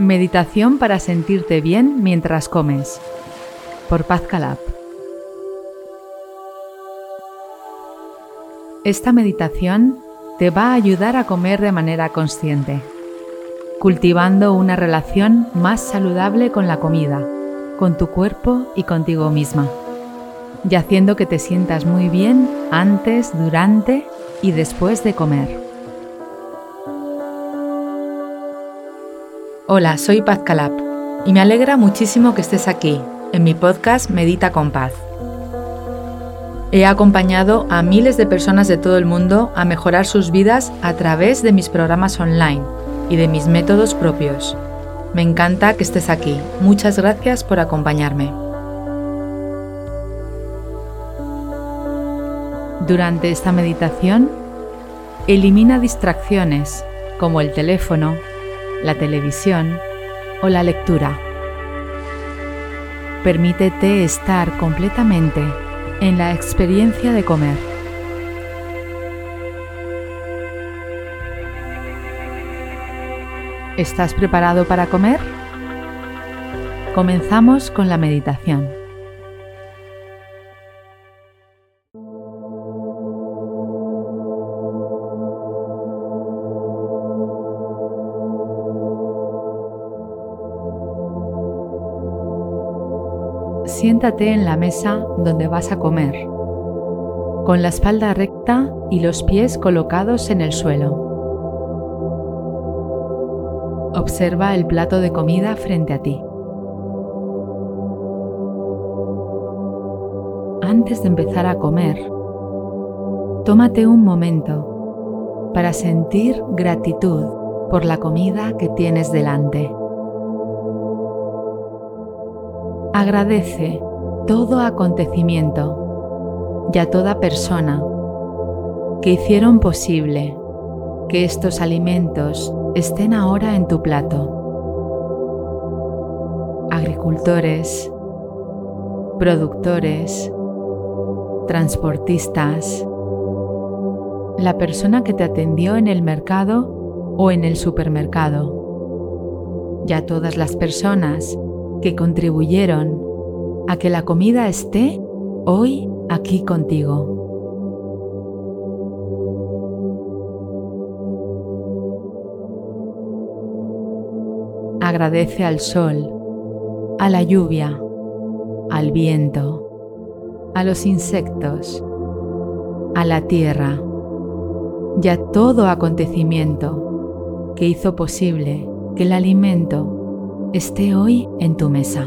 Meditación para sentirte bien mientras comes. Por Paz Calab. Esta meditación te va a ayudar a comer de manera consciente, cultivando una relación más saludable con la comida, con tu cuerpo y contigo misma, y haciendo que te sientas muy bien antes, durante y después de comer. Hola, soy Paz Calab y me alegra muchísimo que estés aquí, en mi podcast Medita con Paz. He acompañado a miles de personas de todo el mundo a mejorar sus vidas a través de mis programas online y de mis métodos propios. Me encanta que estés aquí. Muchas gracias por acompañarme. Durante esta meditación, elimina distracciones como el teléfono, la televisión o la lectura. Permítete estar completamente en la experiencia de comer. ¿Estás preparado para comer? Comenzamos con la meditación. Siéntate en la mesa donde vas a comer, con la espalda recta y los pies colocados en el suelo. Observa el plato de comida frente a ti. Antes de empezar a comer, tómate un momento para sentir gratitud por la comida que tienes delante. Agradece todo acontecimiento y a toda persona que hicieron posible que estos alimentos estén ahora en tu plato. Agricultores, productores, transportistas, la persona que te atendió en el mercado o en el supermercado, y a todas las personas que contribuyeron a que la comida esté hoy aquí contigo. Agradece al sol, a la lluvia, al viento, a los insectos, a la tierra y a todo acontecimiento que hizo posible que el alimento esté hoy en tu mesa.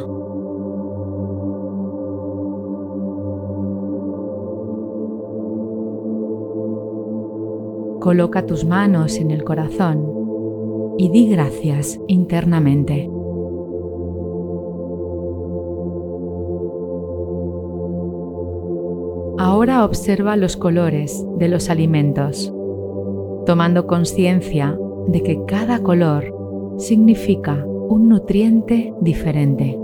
Coloca tus manos en el corazón y di gracias internamente. Ahora observa los colores de los alimentos, tomando conciencia de que cada color significa un nutriente diferente.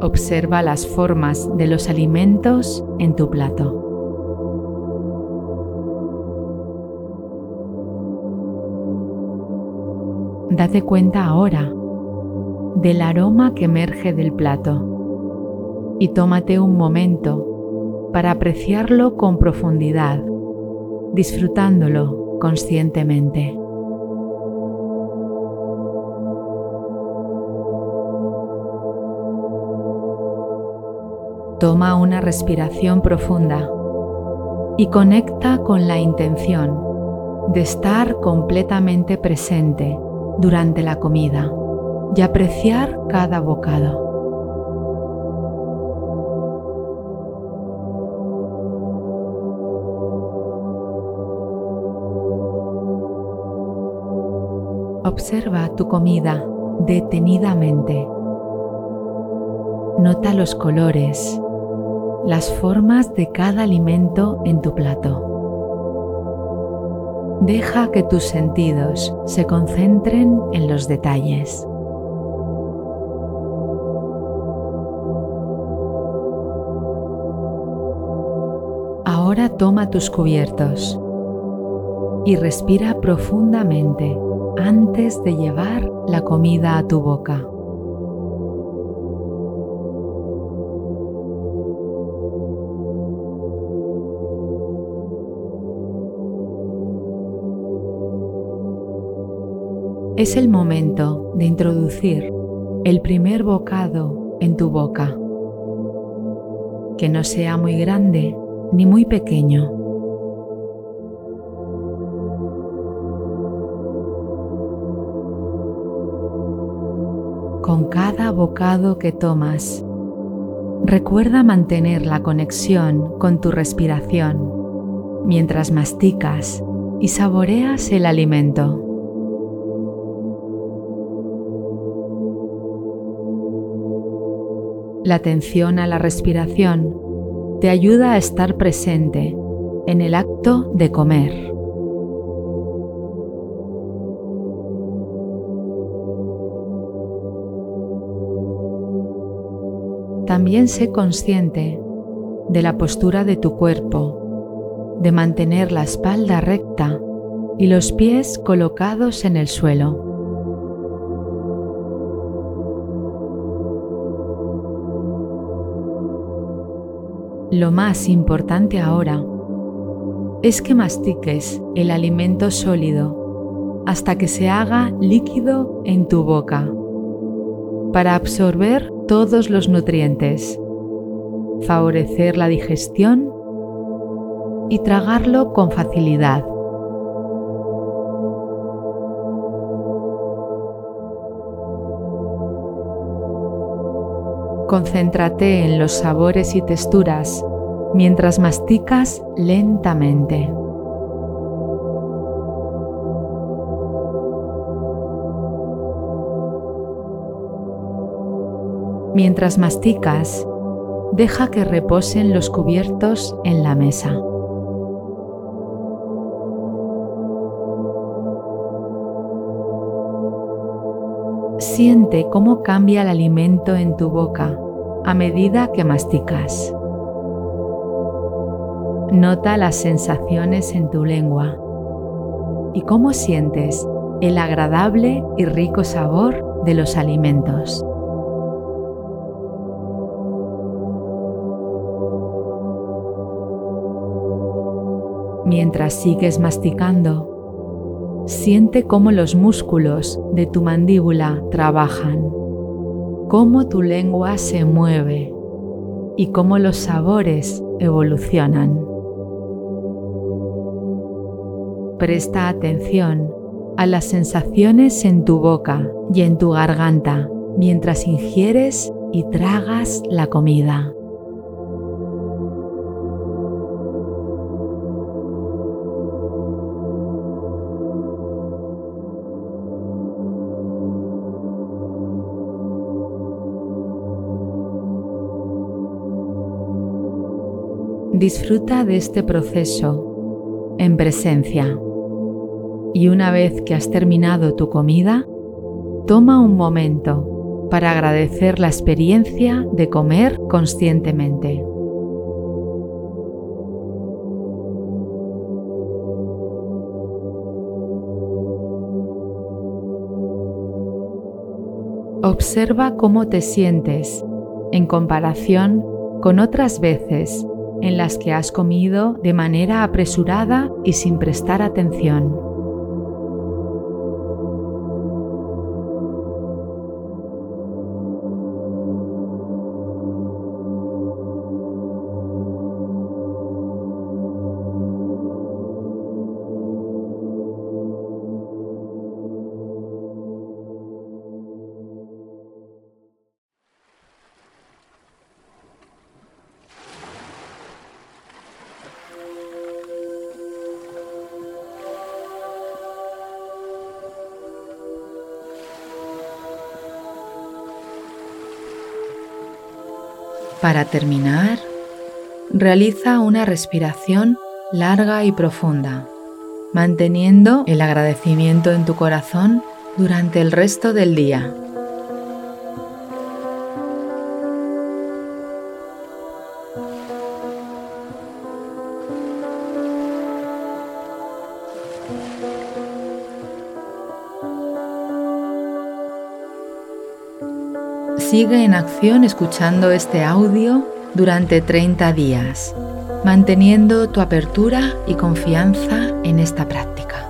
Observa las formas de los alimentos en tu plato. Date cuenta ahora del aroma que emerge del plato y tómate un momento para apreciarlo con profundidad disfrutándolo conscientemente. Toma una respiración profunda y conecta con la intención de estar completamente presente durante la comida y apreciar cada bocado. Observa tu comida detenidamente. Nota los colores, las formas de cada alimento en tu plato. Deja que tus sentidos se concentren en los detalles. Ahora toma tus cubiertos y respira profundamente antes de llevar la comida a tu boca. Es el momento de introducir el primer bocado en tu boca, que no sea muy grande ni muy pequeño. Con cada bocado que tomas, recuerda mantener la conexión con tu respiración mientras masticas y saboreas el alimento. La atención a la respiración te ayuda a estar presente en el acto de comer. También sé consciente de la postura de tu cuerpo, de mantener la espalda recta y los pies colocados en el suelo. Lo más importante ahora es que mastiques el alimento sólido hasta que se haga líquido en tu boca para absorber todos los nutrientes, favorecer la digestión y tragarlo con facilidad. Concéntrate en los sabores y texturas mientras masticas lentamente. Mientras masticas, deja que reposen los cubiertos en la mesa. Siente cómo cambia el alimento en tu boca a medida que masticas. Nota las sensaciones en tu lengua y cómo sientes el agradable y rico sabor de los alimentos. Mientras sigues masticando, Siente cómo los músculos de tu mandíbula trabajan, cómo tu lengua se mueve y cómo los sabores evolucionan. Presta atención a las sensaciones en tu boca y en tu garganta mientras ingieres y tragas la comida. Disfruta de este proceso en presencia y una vez que has terminado tu comida, toma un momento para agradecer la experiencia de comer conscientemente. Observa cómo te sientes en comparación con otras veces en las que has comido de manera apresurada y sin prestar atención. Para terminar, realiza una respiración larga y profunda, manteniendo el agradecimiento en tu corazón durante el resto del día. Sigue en acción escuchando este audio durante 30 días, manteniendo tu apertura y confianza en esta práctica.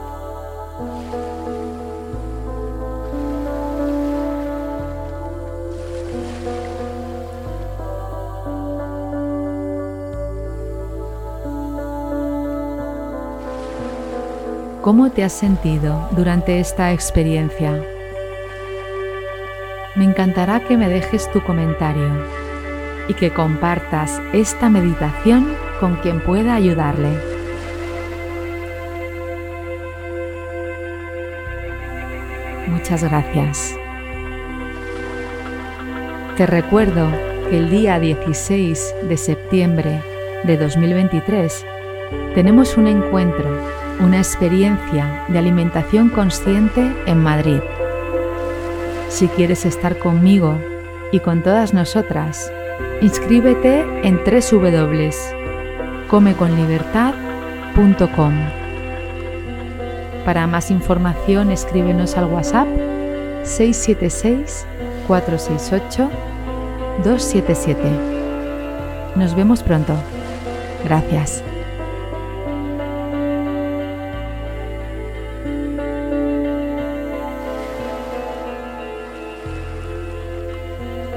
¿Cómo te has sentido durante esta experiencia? Me encantará que me dejes tu comentario y que compartas esta meditación con quien pueda ayudarle. Muchas gracias. Te recuerdo que el día 16 de septiembre de 2023 tenemos un encuentro, una experiencia de alimentación consciente en Madrid. Si quieres estar conmigo y con todas nosotras, inscríbete en www.comeconlibertad.com. Para más información escríbenos al WhatsApp 676 468 277. Nos vemos pronto. Gracias.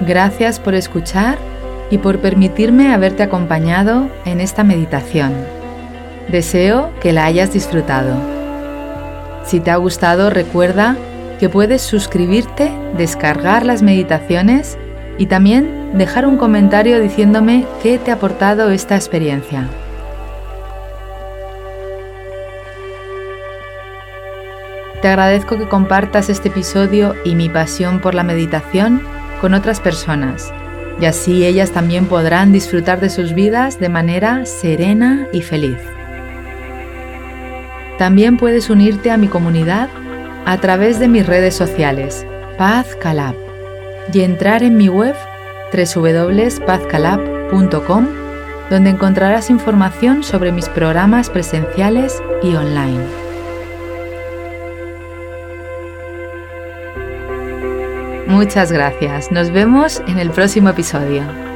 Gracias por escuchar y por permitirme haberte acompañado en esta meditación. Deseo que la hayas disfrutado. Si te ha gustado, recuerda que puedes suscribirte, descargar las meditaciones y también dejar un comentario diciéndome qué te ha aportado esta experiencia. Te agradezco que compartas este episodio y mi pasión por la meditación con otras personas, y así ellas también podrán disfrutar de sus vidas de manera serena y feliz. También puedes unirte a mi comunidad a través de mis redes sociales, Paz Calab, y entrar en mi web www.pazcalab.com, donde encontrarás información sobre mis programas presenciales y online. Muchas gracias. Nos vemos en el próximo episodio.